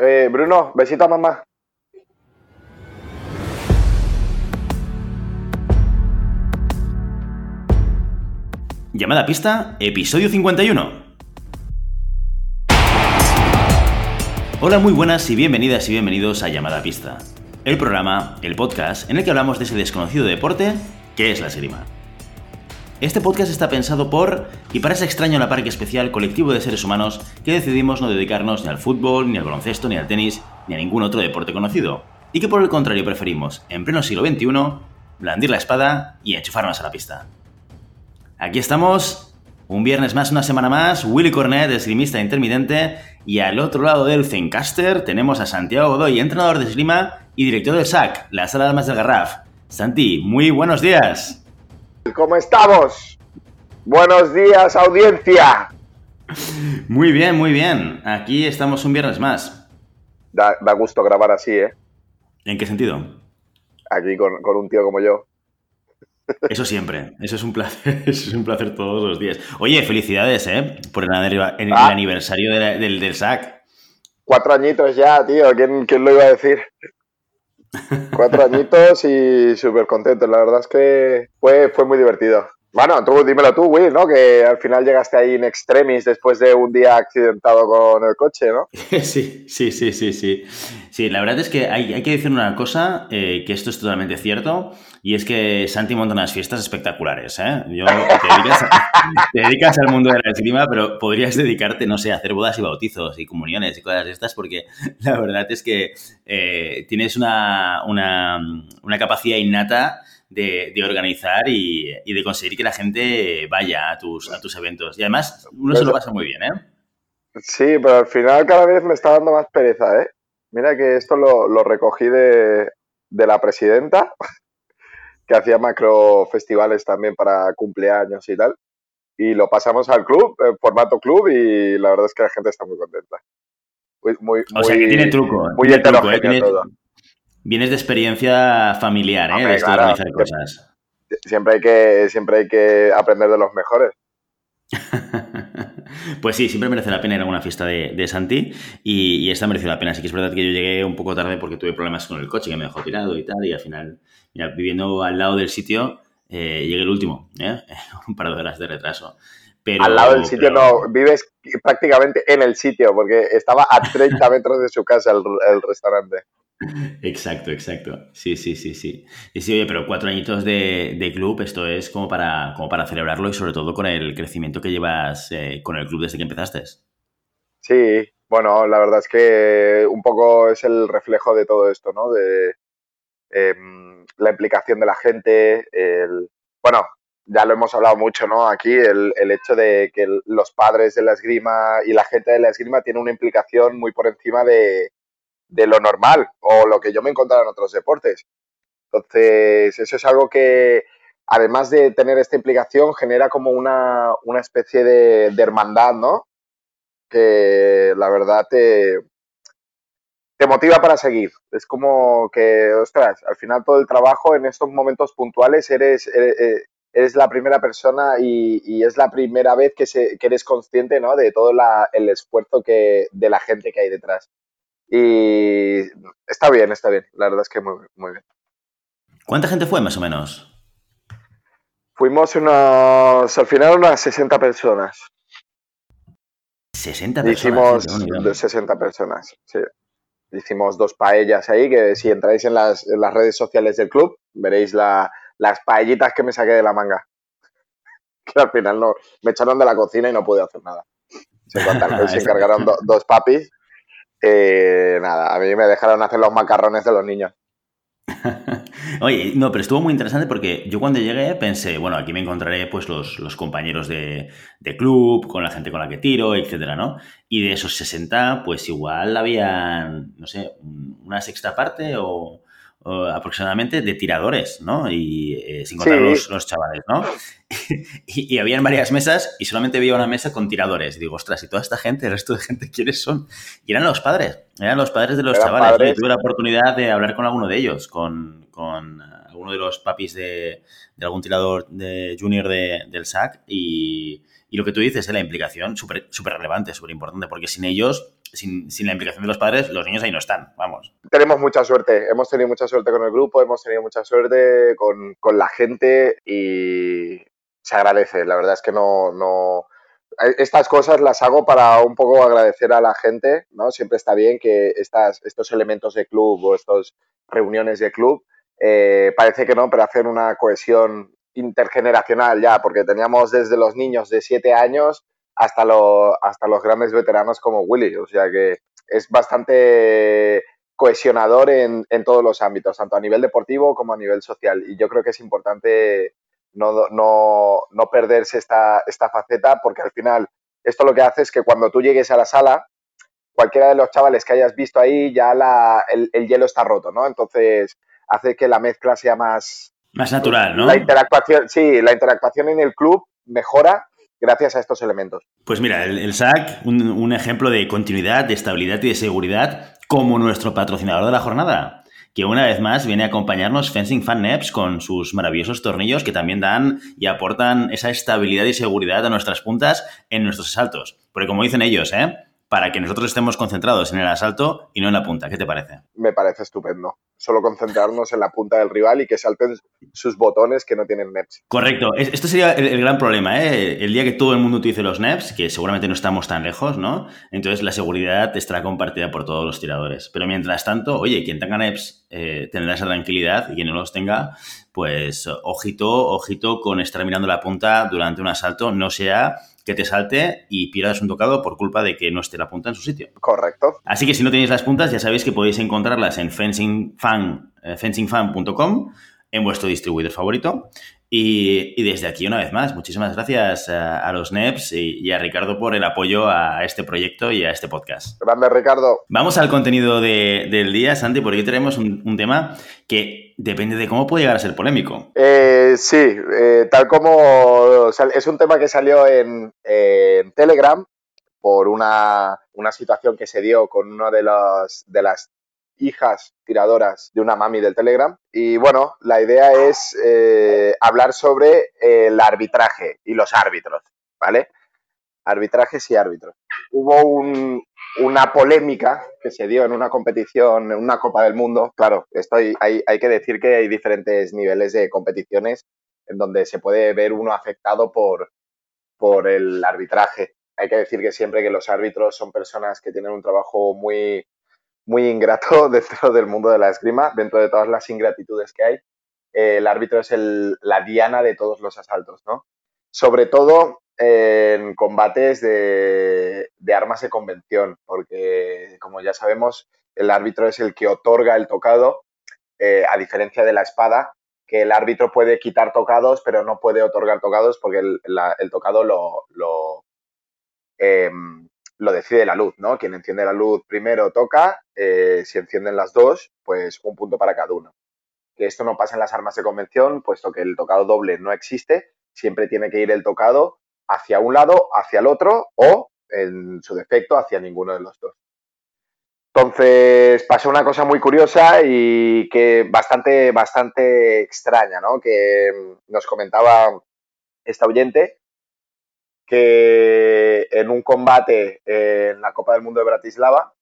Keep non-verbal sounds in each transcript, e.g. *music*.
Eh, Bruno, besito a mamá. Llamada pista, episodio 51. Hola, muy buenas y bienvenidas y bienvenidos a Llamada Pista, el programa, el podcast en el que hablamos de ese desconocido deporte que es la esgrima. Este podcast está pensado por y para ese extraño la parque especial colectivo de seres humanos que decidimos no dedicarnos ni al fútbol, ni al baloncesto, ni al tenis, ni a ningún otro deporte conocido, y que por el contrario preferimos, en pleno siglo XXI, blandir la espada y enchufarnos a la pista. Aquí estamos, un viernes más, una semana más, Willy Cornet, esgrimista intermitente, y al otro lado del Zencaster tenemos a Santiago Godoy, entrenador de esgrima y director del SAC, la Sala de Armas del Garraf. Santi, muy buenos días. ¿Cómo estamos? Buenos días, audiencia. Muy bien, muy bien. Aquí estamos un viernes más. Da, da gusto grabar así, ¿eh? ¿En qué sentido? Aquí con, con un tío como yo. Eso siempre, eso es un placer, *laughs* eso es un placer todos los días. Oye, felicidades, ¿eh? Por el, el Ah. aniversario de la- del, del SAC. Cuatro añitos ya, tío. ¿Quién, quién lo iba a decir? Cuatro añitos y súper contento. La verdad es que fue, fue muy divertido. Bueno, tú dímelo tú, Will, ¿no? Que al final llegaste ahí en extremis después de un día accidentado con el coche, ¿no? *laughs* Sí, sí, sí, sí, sí. Sí, la verdad es que hay, hay que decir una cosa, eh, que esto es totalmente cierto, y es que Santi monta unas fiestas espectaculares, ¿eh? *laughs* Te, dedicas al mundo de la pero podrías dedicarte, no sé, a hacer bodas y bautizos y comuniones y cosas de estas, porque *laughs* la verdad es que eh, tienes una, una, capacidad innata de, de organizar y, y de conseguir que la gente vaya a tus, a tus eventos. Y además, uno se lo pasa muy bien, ¿eh? Sí, pero al final cada vez me está dando más pereza, ¿eh? Mira que esto lo, lo recogí de, de la presidenta, *laughs* que hacía macro festivales también para cumpleaños y tal. Y lo pasamos al club, en formato club, y la verdad es que la gente está muy contenta. Muy, muy, O sea, que tiene truco. Muy tiene truco, ¿eh? heterogéneo Tiene- todo. Vienes de experiencia familiar, ¿eh? De esto de organizar cosas. Siempre hay, que, siempre hay que aprender de los mejores. *laughs* pues sí, siempre merece la pena ir a una fiesta de, de Santi y, y esta mereció la pena. Sí que es verdad que yo llegué un poco tarde porque tuve problemas con el coche que me dejó tirado y tal y al final, mira, viviendo al lado del sitio, eh, llegué el último, ¿eh? *laughs* un par de horas de retraso. Pero, Al lado del sitio pero- no, vives prácticamente en el sitio, porque estaba a 30 *laughs* metros de su casa el, el restaurante. Exacto, exacto. Sí, sí, sí, sí. Y sí, oye, pero cuatro añitos de, de club, esto es como para, como para celebrarlo y sobre todo con el crecimiento que llevas eh, con el club desde que empezaste. Sí, bueno, la verdad es que un poco es el reflejo de todo esto, ¿no? De em, la implicación de la gente, el, bueno, ya lo hemos hablado mucho, ¿no? Aquí, el, el hecho de que los padres de la esgrima y la gente de la esgrima tienen una implicación muy por encima de, de lo normal o lo que yo me he encontrado en otros deportes. Entonces, eso es algo que, además de tener esta implicación, genera como una, una especie de, hermandad, ¿no? que la verdad te, te motiva para seguir. Es como que, ostras, al final todo el trabajo en estos momentos puntuales eres, eres, eres la primera persona y, y es la primera vez que, se, que eres consciente ¿no? de todo la, el esfuerzo que, de la gente que hay detrás. Y está bien, está bien. La verdad es que muy, muy bien. ¿Cuánta gente fue más o menos? Fuimos unos, al final unas 60 personas. 60 personas. Hicimos sí, bueno, de 60 personas, sí. Hicimos dos paellas ahí, que si entráis en las, en las redes sociales del club, veréis la, las paellitas que me saqué de la manga. *laughs* Que al final no, me echaron de la cocina y no pude hacer nada. *laughs* Se, encargaron, se encargaron do, dos papis. Eh, nada, a mí me dejaron hacer los macarrones de los niños. *laughs* Oye, no, pero estuvo muy interesante porque yo cuando llegué pensé, bueno, aquí me encontraré pues los, los compañeros de, de, club, con la gente con la que tiro, etcétera, ¿no? Y de esos 60, pues igual había, no sé, una sexta parte o, o aproximadamente de tiradores, ¿no? Y eh, sin contar sí. los, los, chavales, ¿no? *laughs* y, y habían varias mesas y solamente había una mesa con tiradores. Y digo, ostras, y toda esta gente, el resto de gente, *laughs* ¿quiénes son? Y eran los padres, eran los padres de los Eran chavales. padres. Yo tuve la oportunidad de hablar con alguno de ellos, con, con alguno de los papis de, de algún tirador de junior de, del SAC y, y, lo que tú dices es la implicación súper super relevante, súper importante, porque sin ellos sin, la implicación de los padres, los niños ahí no están, vamos. Tenemos mucha suerte, hemos tenido mucha suerte con el grupo, hemos tenido mucha suerte con, con la gente y se agradece. La verdad es que no, no, estas cosas las hago para un poco agradecer a la gente, ¿no? Siempre está bien que estas, estos elementos de club o estas reuniones de club, eh, parece que no, pero hacen una cohesión intergeneracional ya, porque teníamos desde los niños de 7 años hasta, lo, hasta los grandes veteranos como Willy, o sea que es bastante cohesionador en, en todos los ámbitos, tanto a nivel deportivo como a nivel social, y yo creo que es importante no, no, no perderse esta, esta faceta, porque al final esto lo que hace es que cuando tú llegues a la sala, cualquiera de los chavales que hayas visto ahí, ya la, el, el, hielo está roto, ¿no? Entonces hace que la mezcla sea más... Más natural, ¿no? La interactuación, sí, la interactuación en el club mejora gracias a estos elementos. Pues mira, el, el SAC, un, ejemplo de continuidad, de estabilidad y de seguridad como nuestro patrocinador de la jornada que una vez más viene a acompañarnos Fencing Fan Neps con sus maravillosos tornillos que también dan y aportan esa estabilidad y seguridad a nuestras puntas en nuestros asaltos. Porque como dicen ellos, ¿eh? Para que nosotros estemos concentrados en el asalto y no en la punta. ¿Qué te parece? Me parece estupendo. Solo concentrarnos en la punta del rival y que salten sus botones que no tienen NEPs. Correcto. Esto sería el, el gran problema, ¿eh? El día que todo el mundo utilice los NEPs, que seguramente no estamos tan lejos, ¿no? Entonces la seguridad estará compartida por todos los tiradores. Pero mientras tanto, oye, quien tenga NEPs eh, tendrá esa tranquilidad y quien no los tenga, pues ojito, ojito con estar mirando la punta durante un asalto, no sea que te salte y pierdas un tocado por culpa de que no esté la punta en su sitio. Correcto. Así que si no tenéis las puntas, ya sabéis que podéis encontrarlas en fencingfan, eh, fencingfan.com, en vuestro distribuidor favorito. Y, y, desde aquí, una vez más, muchísimas gracias a, a los NEPs y, y, a Ricardo por el apoyo a este proyecto y a este podcast. Grande, Ricardo. Vamos al contenido de, del día, Santi, porque hoy tenemos un, un, tema que depende de cómo puede llegar a ser polémico. Eh, sí, eh, tal como es un tema que salió en, en Telegram por una, una, situación que se dio con una de, los, de las hijas tiradoras de una mami del Telegram. Y bueno, la idea es eh, hablar sobre el arbitraje y los árbitros, ¿vale? Arbitrajes y árbitros. Hubo un, una polémica que se dio en una competición, en una Copa del Mundo. Claro, esto hay, hay, que decir que hay diferentes niveles de competiciones en donde se puede ver uno afectado por, por el arbitraje. Hay que decir que siempre que los árbitros son personas que tienen un trabajo muy, muy ingrato *laughs* dentro del mundo de la esgrima, dentro de todas las ingratitudes que hay. Eh, el árbitro es el, la diana de todos los asaltos, ¿no? Sobre todo en combates de, armas de convención, porque como ya sabemos, el árbitro es el que otorga el tocado, eh, a diferencia de la espada, que el árbitro puede quitar tocados, pero no puede otorgar tocados porque el, tocado eh, lo decide la luz, ¿no? Quien enciende la luz primero toca, eh, si encienden las dos, pues un punto para cada uno. Que esto no pasa en las armas de convención, puesto que el tocado doble no existe, siempre tiene que ir el tocado hacia un lado, hacia el otro o, en su defecto, hacia ninguno de los dos. Entonces pasó una cosa muy curiosa y que bastante, bastante extraña, ¿no? Que nos comentaba esta oyente que en un combate en la Copa del Mundo de Bratislava,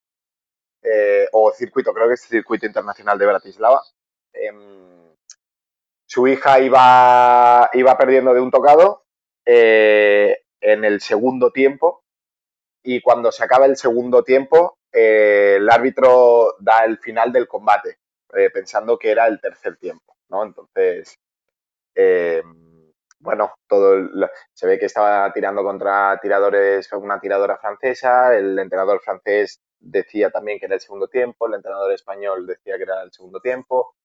eh, o circuito, creo que es circuito internacional de Bratislava, eh, su hija iba, iba perdiendo de un tocado eh, en el segundo tiempo y cuando se acaba el segundo tiempo, eh, el árbitro da el final del combate, eh, pensando que era el tercer tiempo, ¿no? Entonces, bueno, todo se ve que estaba tirando contra tiradores, una tiradora francesa, el entrenador francés decía también que era el segundo tiempo, el entrenador español decía que era el segundo tiempo.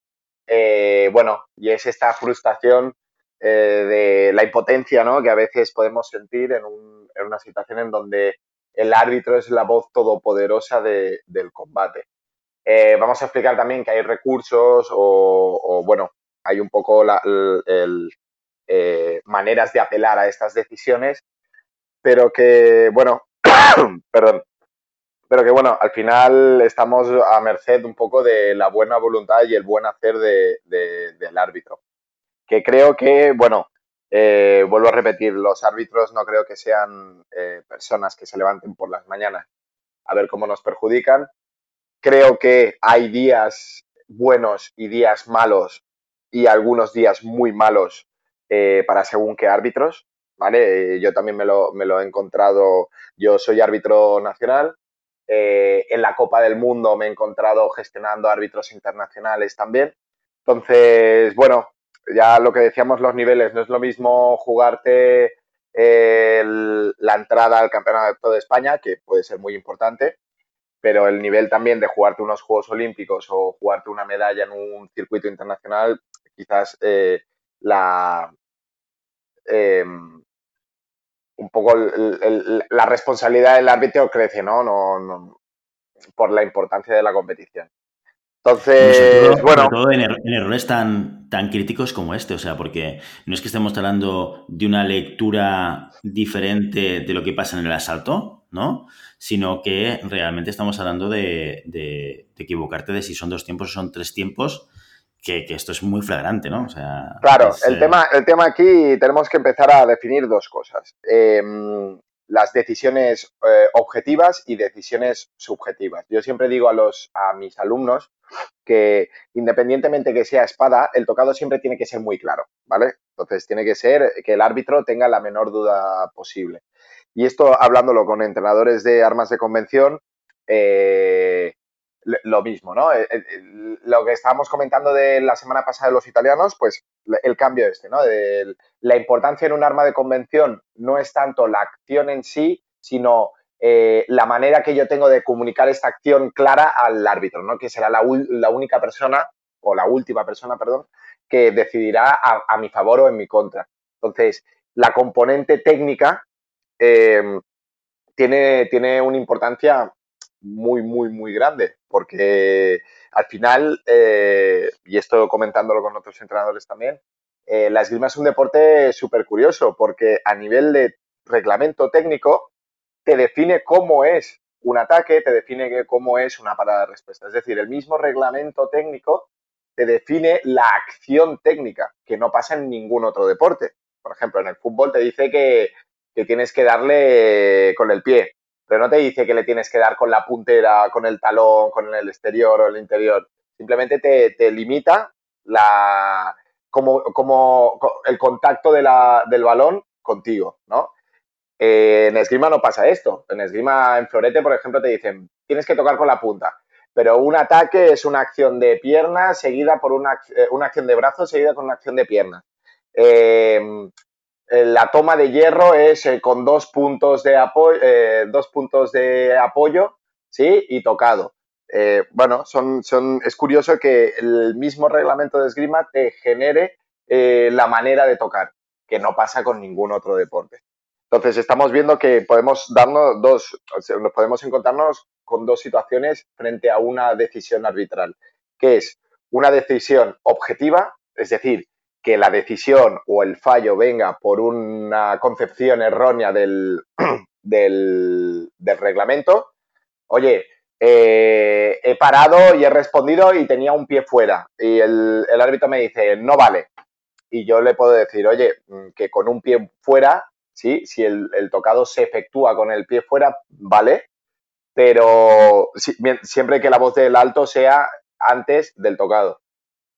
Bueno, y es esta frustración eh, de la impotencia ¿no? que a veces podemos sentir en, un, en, una situación en donde el árbitro es la voz todopoderosa de, del combate. Eh, vamos a explicar también que hay recursos o, bueno, hay un poco la, eh, maneras de apelar a estas decisiones, pero que, bueno, *coughs* perdón, pero que, bueno, al final estamos a merced un poco de la buena voluntad y el buen hacer de, de, del árbitro. Que creo que, bueno, eh, vuelvo a repetir, los árbitros no creo que sean eh, personas que se levanten por las mañanas a ver cómo nos perjudican. Creo que hay días buenos y días malos y algunos días muy malos eh, para según qué árbitros, ¿vale? yo también me lo, me lo, he encontrado, yo soy árbitro nacional, en la Copa del Mundo me he encontrado gestionando árbitros internacionales también. Entonces, bueno, ya lo que decíamos los niveles, no es lo mismo jugarte la entrada al Campeonato de España, que puede ser muy importante, pero el nivel también de jugarte unos Juegos Olímpicos o jugarte una medalla en un circuito internacional, quizás eh, la em, un poco la responsabilidad del árbitro crece, ¿no? No, ¿no? Por la importancia de la competición. Entonces, bueno. Sobre todo en, errores tan, tan críticos como este, o sea, porque no es que estemos hablando de una lectura diferente de lo que pasa en el asalto, ¿no? Sino que realmente estamos hablando de, equivocarte de si son dos tiempos o son tres tiempos, que, esto es muy flagrante, ¿no? O sea, claro, el, eh, tema, el tema aquí tenemos que empezar a definir dos cosas. Em, las decisiones eh, objetivas y decisiones subjetivas. Yo siempre digo a, los, a mis alumnos que independientemente que sea espada, el tocado siempre tiene que ser muy claro, ¿vale? Entonces tiene que ser que el árbitro tenga la menor duda posible. Y esto hablándolo con entrenadores de armas de convención, eh, lo mismo, ¿no? Eh, lo que estábamos comentando de la semana pasada de los italianos, pues el cambio este, ¿no? la importancia en un arma de convención no es tanto la acción en sí, sino eh, la manera que yo tengo de comunicar esta acción clara al árbitro, ¿no? Que será la, única persona, o la última persona, perdón, que decidirá a, mi favor o en mi contra. Entonces, la componente técnica eh, tiene, tiene una importancia muy, muy, muy grande, porque al final, eh, y esto comentándolo con otros entrenadores también, eh, la esgrima es un deporte súper curioso, porque a nivel de reglamento técnico, te define cómo es un ataque, te define cómo es una parada de respuesta. Es decir, el mismo reglamento técnico te define la acción técnica, que no pasa en ningún otro deporte. Por ejemplo, en el fútbol te dice que, que tienes que darle con el pie, pero no te dice que le tienes que dar con la puntera, con el talón, con el exterior o el interior. Simplemente te, limita la, como, como el contacto de la, del balón contigo, ¿no? Eh, en esgrima no pasa esto. En esgrima, en florete, por ejemplo, te dicen, tienes que tocar con la punta. Pero un ataque es una acción de pierna seguida por una, eh, acción de brazo seguida con una acción de pierna. Eh, eh, la toma de hierro es con dos puntos de apoyo, dos puntos de apoyo, ¿sí? Y tocado. bueno, son, es curioso que el mismo reglamento de esgrima te genere la manera de tocar, que no pasa con ningún otro deporte. Entonces, estamos viendo que podemos darnos dos, nos podemos encontrarnos con dos situaciones frente a una decisión arbitral, que es una decisión objetiva, es decir, que la decisión o el fallo venga por una concepción errónea del, *clears throat* del, reglamento, oye, eh, he parado y he respondido y tenía un pie fuera y el, árbitro me dice, no vale. Y yo le puedo decir, oye, mm, que con un pie fuera, sí, si el, tocado se efectúa con el pie fuera, vale, pero siempre que la voz del alto sea antes del tocado.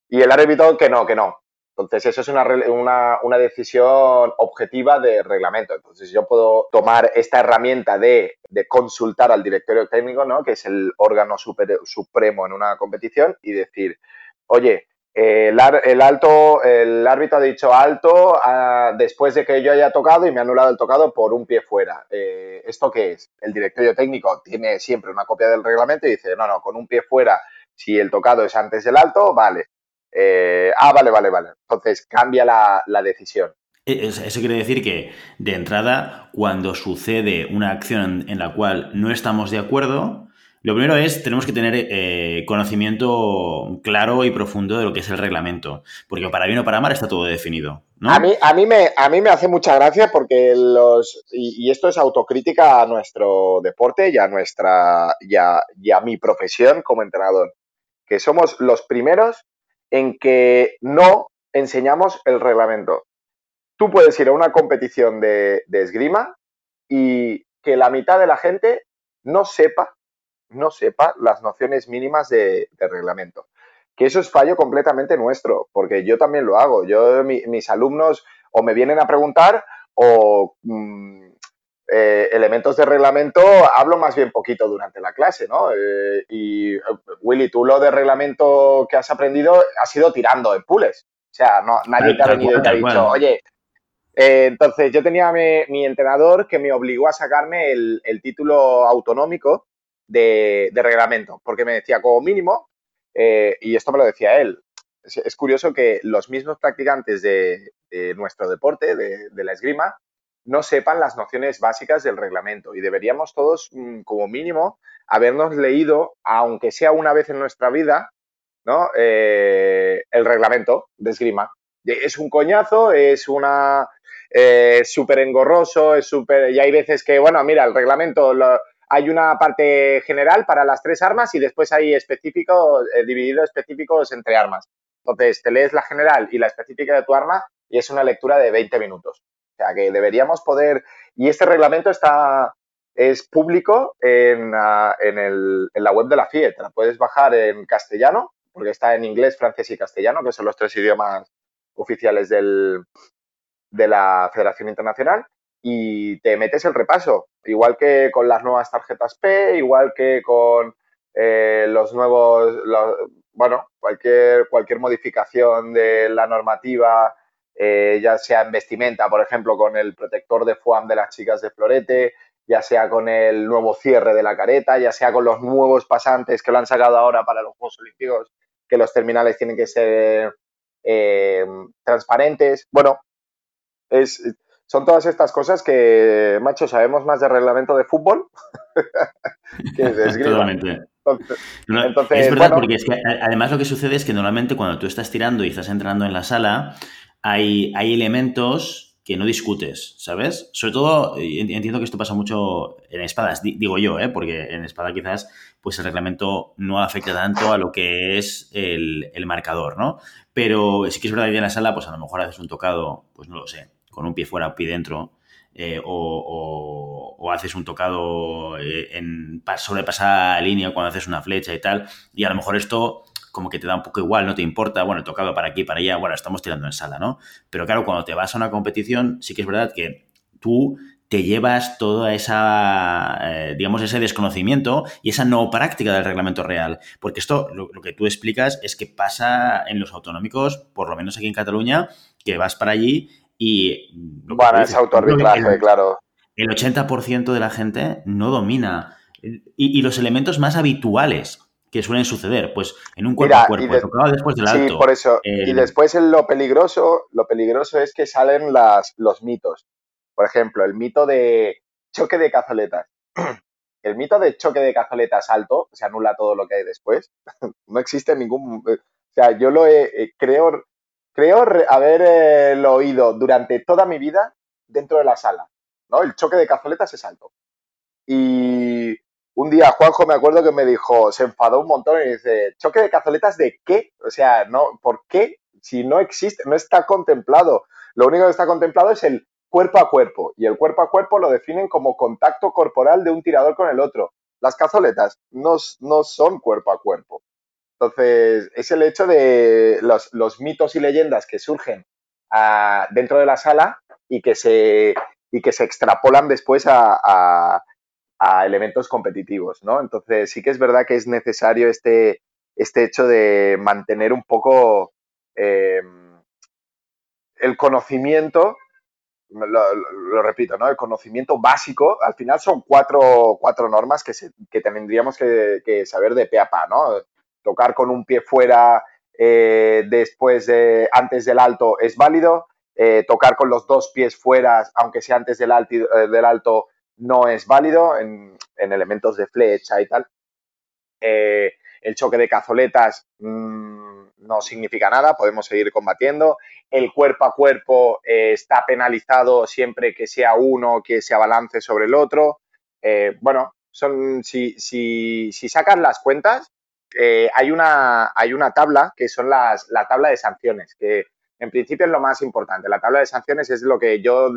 Y el árbitro que no, que no, entonces, eso es una, una, una, decisión objetiva de reglamento. Entonces, yo puedo tomar esta herramienta de, de consultar al directorio técnico, ¿no? que es el órgano supremo en una competición, y decir, oye, el, el, alto, el árbitro ha dicho alto ah, después de que yo haya tocado y me ha anulado el tocado por un pie fuera. Eh, ¿Esto qué es? El directorio técnico tiene siempre una copia del reglamento y dice, no, no, con un pie fuera, si el tocado es antes del alto, vale. Eh, ah, vale, vale, vale. Entonces cambia la, decisión. E, eso quiere decir que, de entrada, cuando sucede una acción en la cual no estamos de acuerdo, lo primero es, tenemos que tener eh, conocimiento claro y profundo de lo que es el reglamento, porque para bien o para mal está todo definido. A, mí, a, mí me, a mí me hace mucha gracia porque los, y, esto es autocrítica a nuestro deporte y a, nuestra, y a mi profesión como entrenador, que somos los primeros en que no enseñamos el reglamento. Tú puedes ir a una competición de, esgrima y que la mitad de la gente no sepa, no sepa las nociones mínimas de, reglamento. Que eso es fallo completamente nuestro, porque yo también lo hago. Yo, mis alumnos o me vienen a preguntar o mm, eh, elementos de reglamento hablo más bien poquito durante la clase, ¿no? Eh, y Willy, tú lo de reglamento que has aprendido ha sido tirando en pules. O sea, no, nadie te ha venido y te ha dicho, oye, eh, entonces yo tenía mi, entrenador que me obligó a sacarme el, título autonómico de, reglamento, porque me decía como mínimo, y esto me lo decía él, es, curioso que los mismos practicantes de, nuestro deporte, de, la esgrima, no sepan las nociones básicas del reglamento y deberíamos todos, mm, como mínimo, habernos leído, aunque sea una vez en nuestra vida, ¿no? Eh, el reglamento de esgrima. Es un coñazo, es una eh, súper engorroso, es súper... Y hay veces que, bueno, mira, el reglamento, hay una parte general para las tres armas y después hay específicos, eh, divididos específicos entre armas. Entonces, te lees la general y la específica de tu arma y es una lectura de 20 minutos. O sea, que deberíamos poder... Y este reglamento está es público en, en, la web de la FIE. Te la puedes bajar en castellano, porque está en inglés, francés y castellano, que son los tres idiomas oficiales del, de la Federación Internacional, y te metes el repaso, igual que con las nuevas tarjetas P, igual que con eh, los nuevos, bueno, cualquier, cualquier modificación de la normativa eh, ya sea en vestimenta, por ejemplo, con el protector de foam de las chicas de florete, ya sea con el nuevo cierre de la careta, ya sea con los nuevos pasantes que lo han sacado ahora para los Juegos Olímpicos, que los terminales tienen que ser eh, transparentes. Bueno, es, son todas estas cosas que, macho, sabemos más de reglamento de fútbol *laughs* que de esgrima. Entonces, es verdad, porque además lo que sucede es que normalmente cuando tú estás tirando y estás entrando en la sala, hay, hay elementos que no discutes, ¿sabes? Sobre todo, entiendo que esto pasa mucho en espadas, digo yo, ¿eh? porque en espada quizás pues el reglamento no afecta tanto a lo que es el, marcador, ¿no? Pero sí que es verdad que en la sala, pues a lo mejor haces un tocado, pues no lo sé, con un pie fuera, un pie dentro, eh, o, o, haces un tocado eh, en sobrepasada línea cuando haces una flecha y tal, y a lo mejor esto como que te da un poco igual, no te importa, bueno, he tocado para aquí, para allá, bueno, estamos tirando en sala, ¿no? Pero claro, cuando te vas a una competición, sí que es verdad que tú te llevas toda esa, eh, digamos, ese desconocimiento y esa no práctica del reglamento real. Porque esto, lo, que tú explicas es que pasa en los autonómicos, por lo menos aquí en Cataluña, que vas para allí y... Bueno, es autoarbitraje, claro. El 80% de la gente no domina. y, los elementos más habituales que suelen suceder, pues en un cuerpo a cuerpo, tocado después del alto. Sí, por eso. Y después lo peligroso, lo peligroso es que salen las, los mitos. Por ejemplo, el mito de choque de cazoletas. *clears throat* El mito de choque de cazoletas alto se anula todo lo que hay después. *laughs* No existe ningún. O sea, yo lo he, creo, creo haber eh, oído durante toda mi vida dentro de la sala. ¿no? El choque de cazoletas es alto. Y un día Juanjo me acuerdo que me dijo, se enfadó un montón y dice, ¿choque de cazoletas de qué? O sea, no, ¿por qué? Si no existe, no está contemplado. Lo único que está contemplado es el cuerpo a cuerpo. Y el cuerpo a cuerpo lo definen como contacto corporal de un tirador con el otro. Las cazoletas no son cuerpo a cuerpo. Entonces, es el hecho de los, mitos y leyendas que surgen ah, dentro de la sala y que se, y que se extrapolan después a a elementos competitivos, ¿no? Entonces sí que es verdad que es necesario este, este hecho de mantener un poco em, el conocimiento, lo, repito, ¿no? El conocimiento básico, al final son cuatro, cuatro normas que, que tendríamos que, saber de pe a pa, ¿no? Tocar con un pie fuera eh, después de, antes del alto es válido, eh, tocar con los dos pies fuera, aunque sea antes del alto, eh, del alto no es válido en, elementos de flecha y tal. El choque de cazoletas mm, no significa nada, podemos seguir combatiendo. El cuerpo a cuerpo está penalizado siempre que sea uno que se abalance sobre el otro. Bueno, son, si, si, si sacas las cuentas, hay, una, hay una tabla que son las, la tabla de sanciones, que en principio es lo más importante. La tabla de sanciones es lo que yo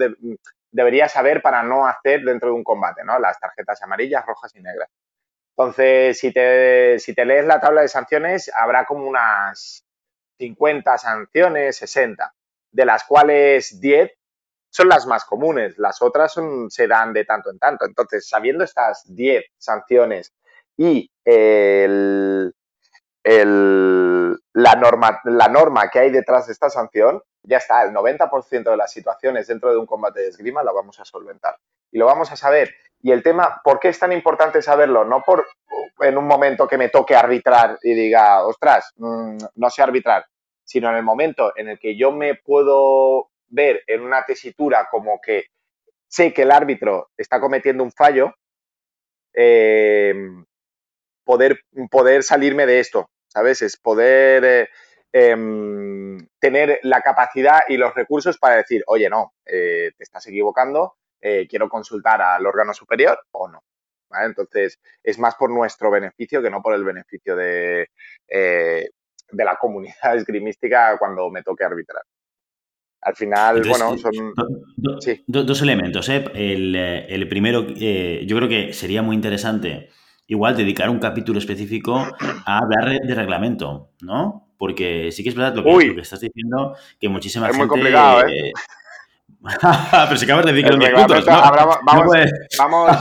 debería saber para no hacer dentro de un combate, ¿no? Las tarjetas amarillas, rojas y negras. Entonces, si te, si te lees la tabla de sanciones, habrá como unas 50 sanciones, 60, de las cuales 10 son las más comunes, las otras se dan de tanto en tanto. Entonces, sabiendo estas 10 sanciones y el, la, norma, la norma que hay detrás de esta sanción, ya está, el 90% de las situaciones dentro de un combate de esgrima lo vamos a solventar. Y lo vamos a saber. Y el tema, ¿por qué es tan importante saberlo? No por en un momento que me toque arbitrar y diga, ostras, mm, no sé arbitrar, sino en el momento en el que yo me puedo ver en una tesitura como que sé que el árbitro está cometiendo un fallo, eh, poder, poder salirme de esto, ¿sabes? Es poder eh, em, tener la capacidad y los recursos para decir, oye, no, eh, te estás equivocando, quiero consultar al órgano superior o no. Entonces, es más por nuestro beneficio que no por el beneficio de, de la comunidad *laughs* esgrimística cuando me toque arbitrar. Al final, bueno, son... dos elementos. ¿eh? El, primero, eh, yo creo que sería muy interesante igual dedicar un capítulo específico a hablar de reglamento, ¿no? Porque sí que es verdad lo que, estás diciendo, que muchísima gente... Es muy complicado, ¿eh? *laughs* Pero si acabas de decir que *laughs* ¿no? vamos, no puedes, vamos,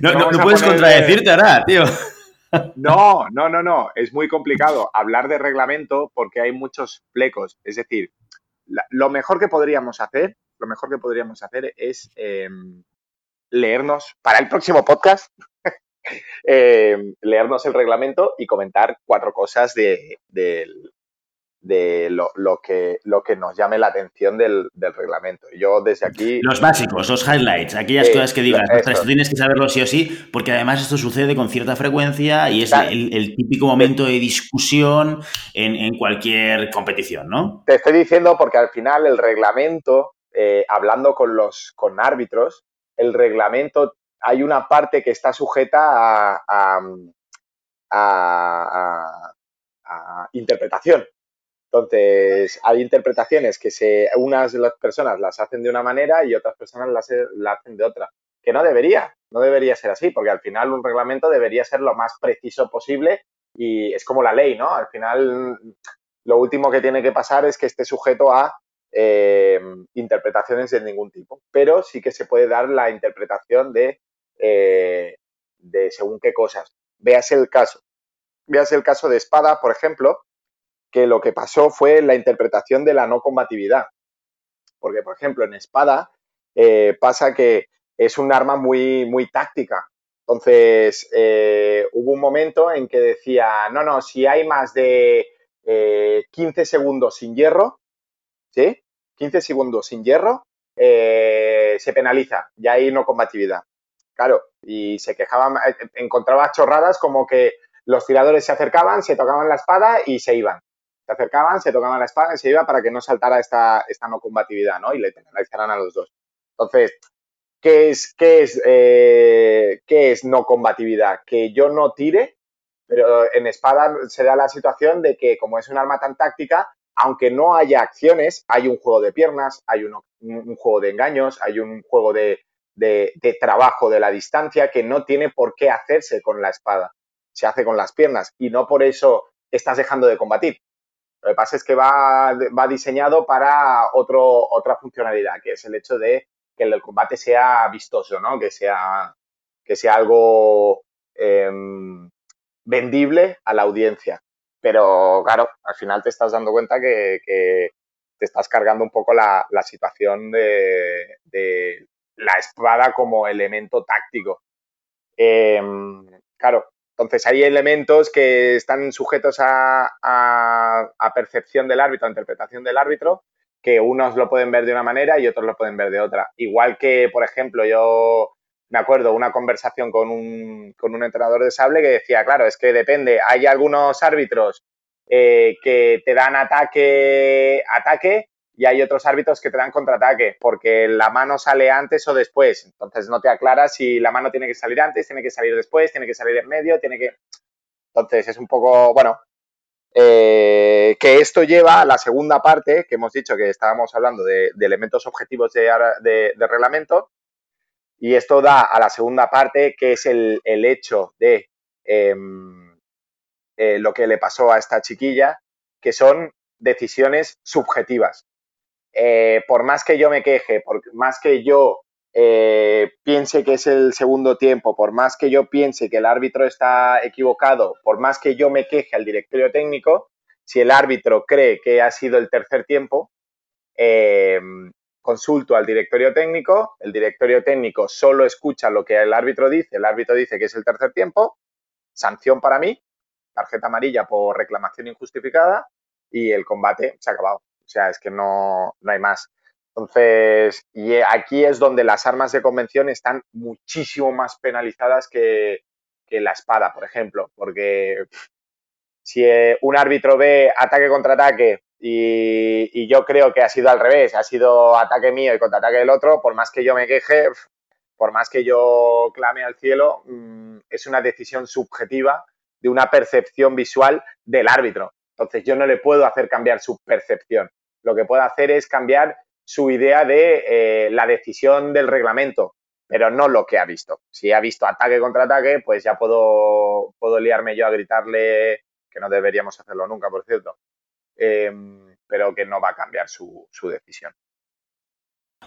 no, puedes contradecirte ahora, tío. *laughs* No, no, no, no. Es muy complicado hablar de reglamento porque hay muchos flecos. Es decir, lo mejor que podríamos hacer, lo mejor que podríamos hacer es em, leernos para el próximo podcast, em, leernos el reglamento y comentar cuatro cosas de, del, de lo, que, lo que nos llame la atención del, reglamento. Yo desde aquí... Los básicos, los highlights, aquellas cosas que digas, esto tienes que saberlo sí o sí, porque además esto sucede con cierta frecuencia y es el, típico momento de discusión en, cualquier competición, ¿no? Te estoy diciendo porque al final el reglamento, eh, hablando con los con árbitros, el reglamento hay una parte que está sujeta a, interpretación. Entonces, hay interpretaciones que se, unas las personas las hacen de una manera y otras personas las, hacen de otra. Que no debería, no debería ser así, porque al final un reglamento debería ser lo más preciso posible y es como la ley, ¿no? Al final, lo último que tiene que pasar es que esté sujeto a eh, interpretaciones de ningún tipo. Pero sí que se puede dar la interpretación de, eh, de según qué cosas. Véase el caso. Véase el caso de espada, por ejemplo, que lo que pasó fue la interpretación de la no combatividad. Porque, por ejemplo, en espada eh, pasa que es un arma muy, muy táctica. Entonces, eh, hubo un momento en que decía, no, no, si hay más de 15 eh, segundos sin hierro, ¿sí? 15 segundos sin hierro, se penaliza, ya hay no combatividad. Claro, y se quejaban, encontraba chorradas como que los tiradores se acercaban, se tocaban la espada y se iban se acercaban, se tocaban la espada y se iba para que no saltara esta, esta no combatividad, ¿no? Y le penalizaran a los dos. Entonces, ¿qué es, qué es, eh, ¿qué es no combatividad? Que yo no tire, pero en espada se da la situación de que como es un arma tan táctica, aunque no haya acciones, hay un juego de piernas, hay un, juego de engaños, hay un juego de, de, trabajo de la distancia que no tiene por qué hacerse con la espada, se hace con las piernas y no por eso estás dejando de combatir. Lo que pasa es que va, va diseñado para otro, otra funcionalidad, que es el hecho de que el combate sea vistoso, ¿no? Que sea, que sea algo em, vendible a la audiencia. Pero claro, al final te estás dando cuenta que, te estás cargando un poco la, situación de, de, la espada como elemento táctico. Em, claro, entonces, hay elementos que están sujetos a, percepción del árbitro, a interpretación del árbitro, que unos lo pueden ver de una manera y otros lo pueden ver de otra. Igual que, por ejemplo, yo me acuerdo una conversación con un, con un entrenador de sable que decía, claro, es que depende, hay algunos árbitros eh, que te dan ataque, ataque y hay otros árbitros que te dan contraataque, porque la mano sale antes o después. Entonces no te aclaras si la mano tiene que salir antes, tiene que salir después, tiene que salir en medio, tiene que. Entonces es un poco, bueno, Eh, que esto lleva a la segunda parte, que hemos dicho que estábamos hablando de, elementos objetivos de, reglamento, y esto da a la segunda parte, que es el, hecho de em, eh, lo que le pasó a esta chiquilla, que son decisiones subjetivas. Eh, por más que yo me queje, por más que yo eh, piense que es el segundo tiempo, por más que yo piense que el árbitro está equivocado, por más que yo me queje al directorio técnico, si el árbitro cree que ha sido el tercer tiempo, eh, consulto al directorio técnico, el directorio técnico solo escucha lo que el árbitro dice, el árbitro dice que es el tercer tiempo, sanción para mí, tarjeta amarilla por reclamación injustificada y el combate se ha acabado. O sea, es que no, no hay más. Entonces, y aquí es donde las armas de convención están muchísimo más penalizadas que, la espada, por ejemplo, porque si eh, un árbitro ve ataque contra ataque y, yo creo que ha sido al revés, ha sido ataque mío y contraataque del otro, por más que yo me queje, por más que yo clame al cielo, mm, es una decisión subjetiva de una percepción visual del árbitro. Entonces yo no le puedo hacer cambiar su percepción. Lo que puedo hacer es cambiar su idea de eh, la decisión del reglamento, pero no lo que ha visto. Si ha visto ataque contra ataque, pues ya puedo, puedo liarme yo a gritarle, que no deberíamos hacerlo nunca, por cierto, em, pero que no va a cambiar su, decisión.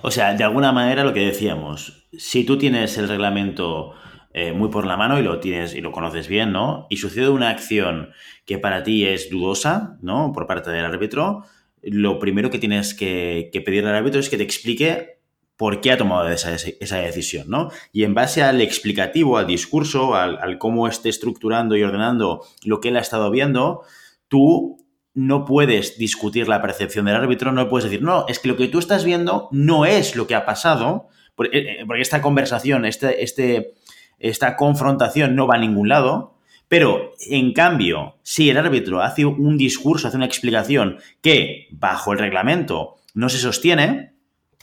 O sea, de alguna manera lo que decíamos, si tú tienes el reglamento eh, muy por la mano y lo tienes y lo conoces bien, ¿no? Y sucede una acción que para ti es dudosa, ¿no? Por parte del árbitro, lo primero que tienes que, pedirle al árbitro es que te explique por qué ha tomado esa, decisión, ¿no? Y en base al explicativo, al discurso, al, cómo esté estructurando y ordenando lo que él ha estado viendo, tú no puedes discutir la percepción del árbitro, no puedes decir, no, es que lo que tú estás viendo no es lo que ha pasado, porque, eh, esta conversación, este, este, esta confrontación no va a ningún lado, pero, en cambio, si el árbitro hace un discurso, hace una explicación que, bajo el reglamento, no se sostiene,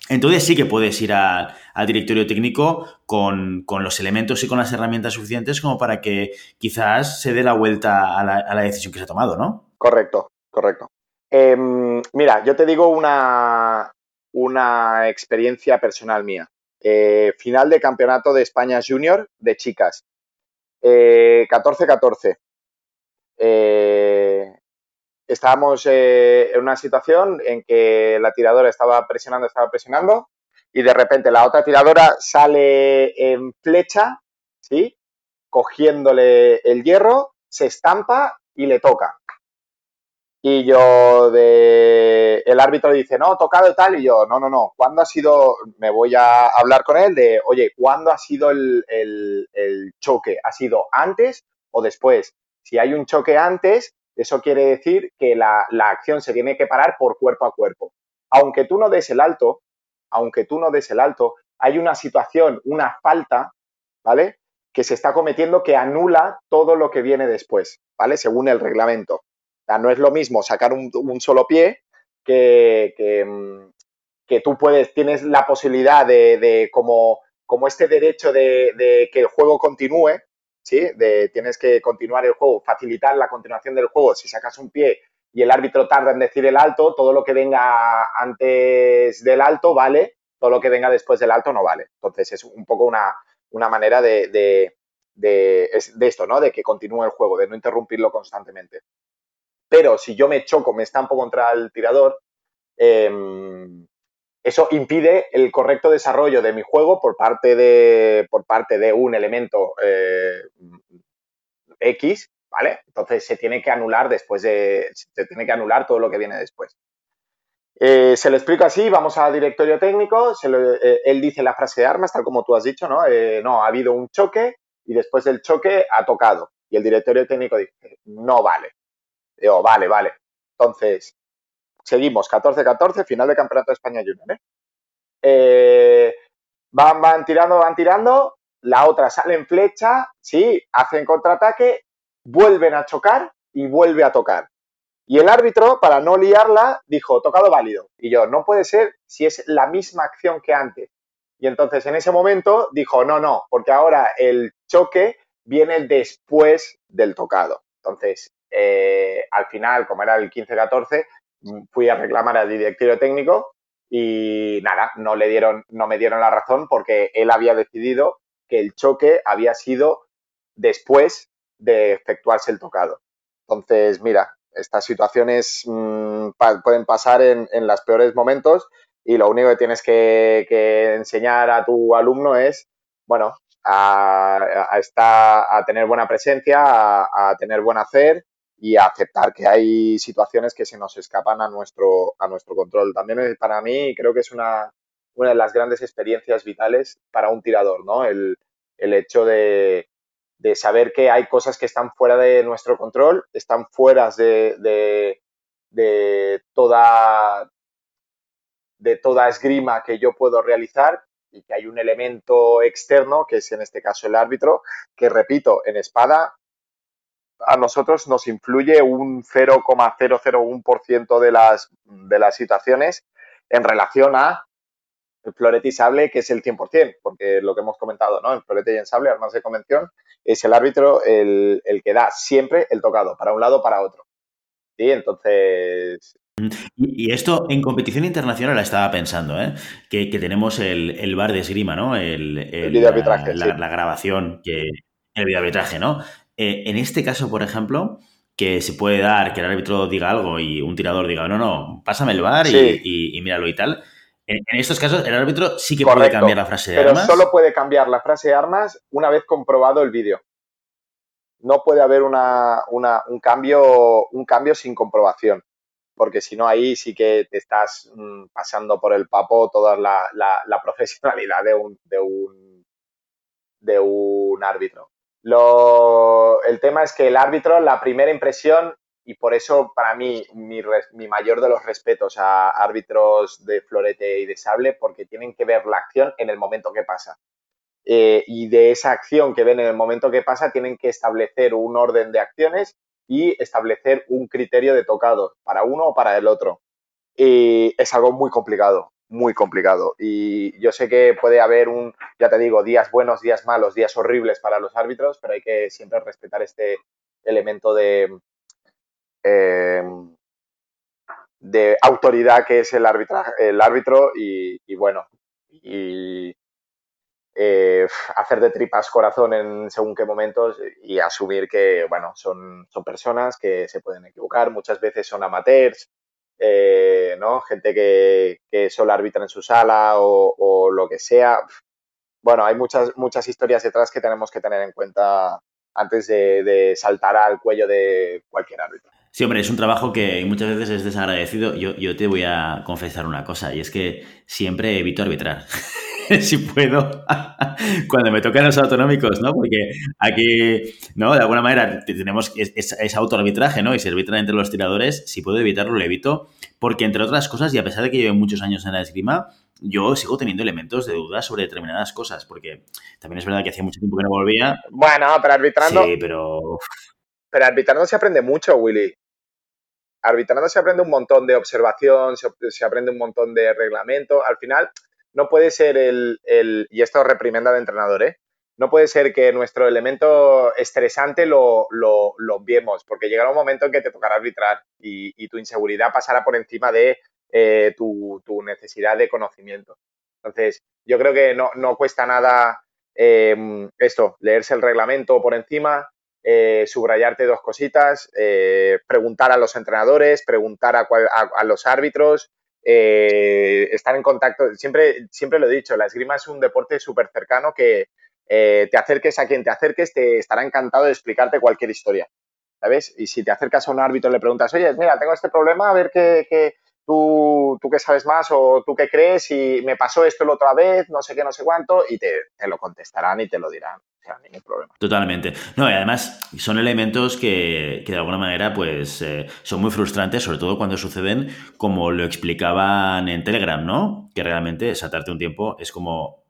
entonces sí que puedes ir al directorio técnico con, los elementos y con las herramientas suficientes como para que quizás se dé la vuelta a la, decisión que se ha tomado, ¿no? Correcto, correcto. Em, mira, yo te digo una, una experiencia personal mía. Eh, final de campeonato de España Junior de chicas. 14-14. Eh, eh, estábamos eh, en una situación en que la tiradora estaba presionando, estaba presionando, y de repente la otra tiradora sale en flecha, ¿sí? Cogiéndole el hierro, se estampa y le toca. Y yo, de, el árbitro dice, no, tocado y tal, y yo, no, no, no, ¿cuándo ha sido, me voy a hablar con él de, oye, ¿cuándo ha sido el, choque? ¿Ha sido antes o después? Si hay un choque antes, eso quiere decir que la, la acción se tiene que parar por cuerpo a cuerpo. Aunque tú no des el alto, aunque tú no des el alto, hay una situación, una falta, ¿vale? Que se está cometiendo que anula todo lo que viene después, ¿vale? Según el reglamento no es lo mismo sacar un, solo pie que, mm, que, tú puedes, tienes la posibilidad de, como, como este derecho de, que el juego continúe, ¿sí? De, tienes que continuar el juego, facilitar la continuación del juego. Si sacas un pie y el árbitro tarda en decir el alto, todo lo que venga antes del alto vale, todo lo que venga después del alto no vale. Entonces es un poco una, una manera de, de, de, esto, ¿no? De que continúe el juego, de no interrumpirlo constantemente. Pero si yo me choco, me estampo contra el tirador, em, eso impide el correcto desarrollo de mi juego por parte de, por parte de un elemento eh, X, ¿vale? Entonces se tiene que anular después de, se tiene que anular todo lo que viene después. Eh, se lo explico así, vamos al directorio técnico, eh, él dice la frase de armas, tal como tú has dicho, ¿no? no, ha habido un choque y después del choque ha tocado. Y el directorio técnico dice, no vale. Digo, vale, vale. Entonces, seguimos, 14-14, final de Campeonato de España Junior. ¿eh? ¿eh? van, van tirando, van tirando, la otra sale en flecha, sí, hacen contraataque, vuelven a chocar y vuelve a tocar. Y el árbitro, para no liarla, dijo, tocado válido. Y yo, no puede ser si es la misma acción que antes. Y entonces en ese momento dijo, no, no, porque ahora el choque viene después del tocado. Entonces, eh, al final, como era el 15-14, fui a reclamar al directivo técnico y nada, no le dieron, no me dieron la razón porque él había decidido que el choque había sido después de efectuarse el tocado. Entonces, mira, estas situaciones mm, pueden pasar en, los peores momentos y lo único que tienes que, enseñar a tu alumno es, bueno, a, a, a tener buena presencia, a, tener buen hacer y aceptar que hay situaciones que se nos escapan a nuestro, a nuestro control. También para mí creo que es una, una de las grandes experiencias vitales para un tirador, ¿no? El, hecho de, saber que hay cosas que están fuera de nuestro control, están fuera de, de, de, toda, de toda esgrima que yo puedo realizar y que hay un elemento externo, que es en este caso el árbitro, que repito, en espada a nosotros nos influye un 0,001% de las, de las situaciones en relación a el florete y sable, que es el 100%, porque lo que hemos comentado, ¿no? En florete y en sable, armas de convención, es el árbitro el, el que da siempre el tocado, para un lado o para otro. ¿Sí? Entonces, y, esto en competición internacional la estaba pensando, ¿eh? que, tenemos el, bar de esgrima, ¿no? El, el, videoarbitraje, la, la, grabación, que, el videoarbitraje, ¿no? Eh, en este caso, por ejemplo, que se puede dar que el árbitro diga algo y un tirador diga, no, no, pásame el bar y, míralo y tal. En, estos casos, el árbitro sí que puede cambiar la frase de armas. Pero solo puede cambiar la frase de armas una vez comprobado el vídeo no puede haber una, un, cambio, un cambio sin comprobación, porque si no ahí sí que te estás mm, pasando por el papo toda la, la, *laughs* profesionalidad de un, de un, de un árbitro. Lo, el tema es que el árbitro, la primera impresión, y por eso para mí mi, mayor de los respetos a árbitros de florete y de sable, porque tienen que ver la acción en el momento que pasa. Eh, y de esa acción que ven en el momento que pasa tienen que establecer un orden de acciones y establecer un criterio de tocado para uno o para el otro. Y es algo muy complicado, muy complicado. Y yo sé que puede haber un, ya te digo, días buenos, días malos, días horribles para los árbitros, pero hay que siempre respetar este elemento de, em, de autoridad que es el, el árbitro y, y bueno, y eh, hacer de tripas corazón en según qué momentos y asumir que, bueno, son, son personas que se pueden equivocar, muchas veces son amateurs, eh, ¿no? Gente que, que, solo arbitra en su sala o, lo que sea. Bueno, hay muchas, muchas historias detrás que tenemos que tener en cuenta antes de, de saltar al cuello de cualquier árbitro. Sí, hombre, es un trabajo que muchas veces es desagradecido. Yo, yo te voy a confesar una cosa, y es que siempre evito arbitrar. *laughs* *laughs* si puedo, *laughs* cuando me tocan los autonómicos, ¿no? Porque aquí, ¿no? De alguna manera tenemos ese autoarbitraje, ¿no? Y se arbitran entre los tiradores, si puedo evitarlo, lo evito, porque entre otras cosas, y a pesar de que llevo muchos años en la esgrima, yo sigo teniendo elementos de duda sobre determinadas cosas, porque también es verdad que hacía mucho tiempo que no volvía. Bueno, pero arbitrando... Sí, pero... Pero arbitrando se aprende mucho, Willy arbitrando se aprende un montón de observación, se, se, aprende un montón de reglamento. Al final, no puede ser el, el y esto reprimenda de entrenador, ¿eh? No puede ser que nuestro elemento estresante lo, lo, lo viemos, porque llegará un momento en que te tocará arbitrar y, y tu inseguridad pasará por encima de eh, tu, tu, necesidad de conocimiento. Entonces, yo creo que no, no cuesta nada eh, esto, leerse el reglamento por encima, eh, subrayarte dos cositas, preguntar a los entrenadores, preguntar a, cual, a, a los árbitros, eh, estar en contacto. Siempre, siempre lo he dicho, la esgrima es un deporte súper cercano que eh, te acerques a quien te acerques, te estará encantado de explicarte cualquier historia. ¿Sabes? Y si te acercas a un árbitro y le preguntas, oye, mira, tengo este problema, a ver qué, qué tú, tú qué sabes más o tú qué crees y me pasó esto la otra vez, no sé qué, no sé cuánto, y te, te lo contestarán y te lo dirán. O sea, ningún problema. Totalmente. No, y además son elementos que, que de alguna manera pues eh, son muy frustrantes, sobre todo cuando suceden como lo explicaban en Telegram, ¿no? Que realmente saltarte un tiempo es como...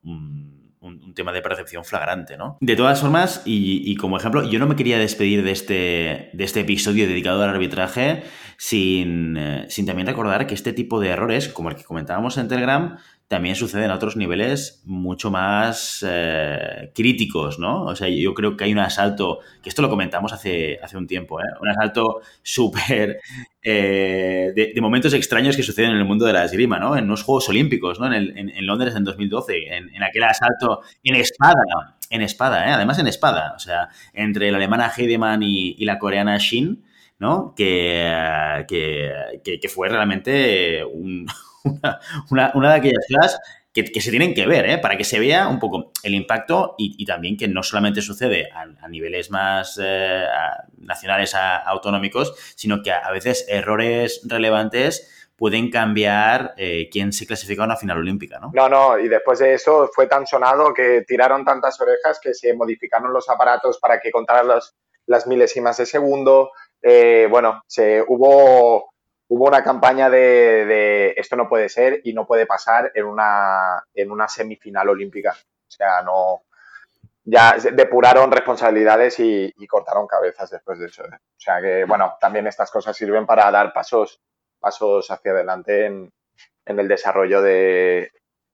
un, tema de percepción flagrante, ¿no? De todas formas, y, y, como ejemplo, yo no me quería despedir de este, de este episodio dedicado al arbitraje sin, eh, sin también recordar que este tipo de errores, como el que comentábamos en Telegram, también sucede en otros niveles mucho más eh, críticos, ¿no? O sea, yo creo que hay un asalto, que esto lo comentamos hace, hace un tiempo, ¿eh? Un asalto súper... Eh, de, momentos extraños que suceden en el mundo de la esgrima, ¿no? En los Juegos Olímpicos, ¿no? En, Londres en 2012, en, aquel asalto en espada, en espada, ¿eh? Además en espada, o sea, entre la alemana Heidemann y, la coreana Shin, ¿no? Que, que, fue realmente una, una, de aquellas cosas que, se tienen que ver, ¿eh? para que se vea un poco el impacto y, también que no solamente sucede a, niveles más eh, nacionales, autonómicos, sino que a, veces errores relevantes pueden cambiar eh, quién se clasifica a una final olímpica, ¿no? No, no, y después de eso fue tan sonado que tiraron tantas orejas que se modificaron los aparatos para que contaran las milésimas de segundo, eh, bueno, se, hubo, hubo una campaña de, esto no puede ser y no puede pasar en una, en una semifinal olímpica. O sea, no. Ya depuraron responsabilidades y, cortaron cabezas después de eso. ¿eh? O sea que, bueno, también estas cosas sirven para dar pasos, pasos hacia adelante en, el desarrollo de,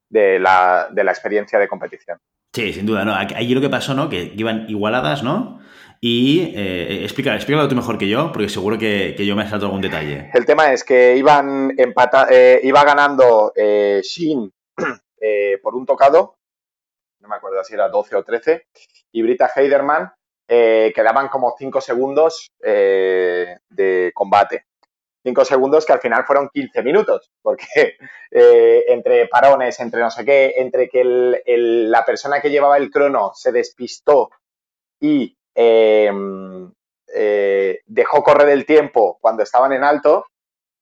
de, la, de la experiencia de competición. Sí, sin duda, ¿no? Allí lo que pasó, ¿no? Que iban igualadas, ¿no? Y eh, explica, explícalo tú mejor que yo, porque seguro que, yo me salto algún detalle. El tema es que iban empata, eh, iba ganando eh, Shin *clears throat* eh, por un tocado, no me acuerdo si era 12 o 13, y Brita Heiderman quedaban como 5 segundos de combate. 5 segundos que al final fueron 15 minutos, porque *laughs* entre parones, entre no sé qué, entre que la persona que llevaba el crono se despistó y Em, eh, dejó correr el tiempo cuando estaban en alto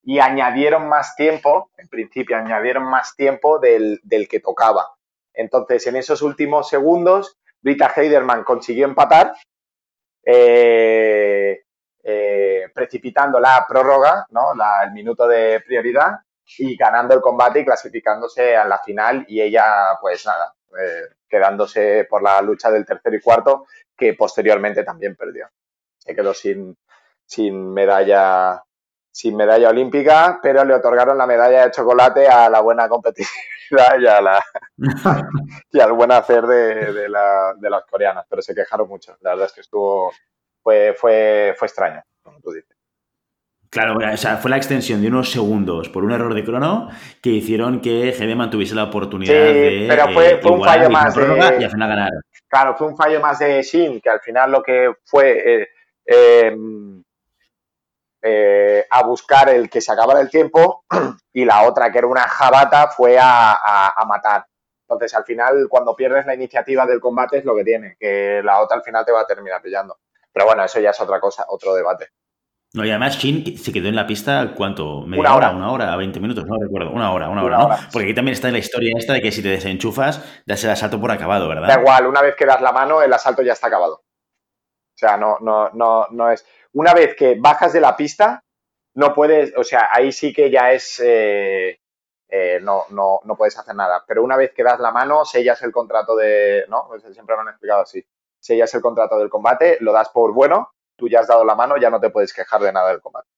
y añadieron más tiempo, en principio añadieron más tiempo del, que tocaba. Entonces, en esos últimos segundos, Brita Heiderman consiguió empatar, eh, eh, precipitando la prórroga, ¿no? el minuto de prioridad, y ganando el combate y clasificándose a la final y ella, pues nada, quedándose por la lucha del tercero y cuarto que posteriormente también perdió. Se quedó sin, sin medalla sin medalla olímpica, pero le otorgaron la medalla de chocolate a la buena competitividad y, a la, *laughs* y al buen hacer de, de, la, de, las coreanas, pero se quejaron mucho. La verdad es que estuvo, fue, fue, fue extraño, como tú dices. Claro, o sea, fue la extensión de unos segundos por un error de crono que hicieron que Hedeman tuviese la oportunidad de. Pero fue, fue un fallo más. De, y al final ganar. Claro, fue un fallo más de Shin, que al final lo que fue eh, em, eh, a buscar el que se acabara el tiempo *clears throat* y la otra, que era una jabata, fue a, matar. Entonces, al final, cuando pierdes la iniciativa del combate es lo que tiene, que la otra al final te va a terminar pillando. Pero bueno, eso ya es otra cosa, otro debate. No, y además Shin se quedó en la pista, ¿cuánto? ¿Media hora, una hora, 20 minutos? No recuerdo. Una hora, una hora, ¿no? Porque aquí también está la historia esta de que si te desenchufas, das el asalto por acabado, ¿verdad? Da igual, una vez que das la mano, el asalto ya está acabado. O sea, no, no, no, no es. Una vez que bajas de la pista, no puedes, o sea, ahí sí que ya es. Eh, eh, no, no, no puedes hacer nada. Pero una vez que das la mano, sellas el contrato de. ¿No? Pues siempre me han explicado así. Sellas el contrato del combate, lo das por bueno tú ya has dado la mano, ya no te puedes quejar de nada del combate.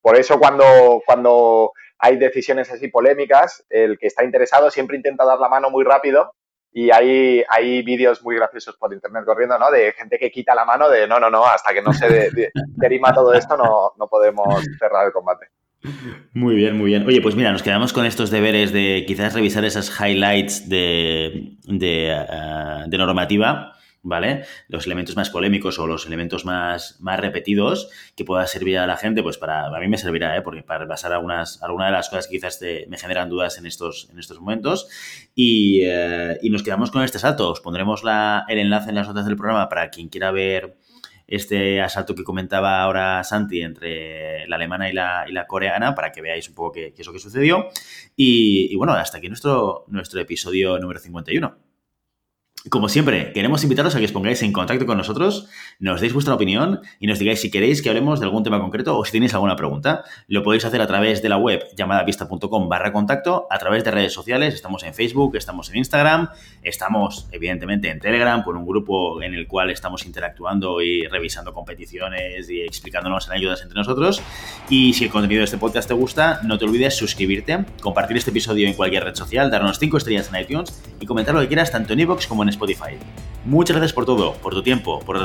Por eso cuando, cuando hay decisiones así polémicas, el que está interesado siempre intenta dar la mano muy rápido y hay, hay vídeos muy graciosos por internet corriendo, ¿no? De gente que quita la mano de no, no, no, hasta que no se derima todo esto no, no podemos cerrar el combate. Muy bien, muy bien. Oye, pues mira, nos quedamos con estos deberes de quizás revisar esas highlights de, de, eh, de normativa ¿vale? Los elementos más polémicos o los elementos más, más repetidos que pueda servir a la gente, pues para, a mí me servirá, ¿eh? Porque para repasar algunas, algunas de las cosas que quizás me generan dudas en estos, en estos momentos. Y, eh, y nos quedamos con este salto. Os pondremos la, el enlace en las notas del programa para quien quiera ver este asalto que comentaba ahora Santi entre la alemana y la, y la coreana para que veáis un poco qué, qué es lo que sucedió. Y, y, bueno, hasta aquí nuestro, nuestro episodio número 51. Como siempre, queremos invitaros a que os pongáis en contacto con nosotros, nos deis vuestra opinión y nos digáis si queréis que hablemos de algún tema concreto o si tenéis alguna pregunta. Lo podéis hacer a través de la web llamadapista.com barra contacto, a través de redes sociales, estamos en Facebook, estamos en Instagram, estamos evidentemente en Telegram con un grupo en el cual estamos interactuando y revisando competiciones y explicándonos en ayudas entre nosotros. Y si el contenido de este podcast te gusta, no te olvides suscribirte, compartir este episodio en cualquier red social, darnos 5 estrellas en iTunes y comentar lo que quieras tanto en iVoox como en Spotify. Muchas gracias por todo, por tu tiempo, por tu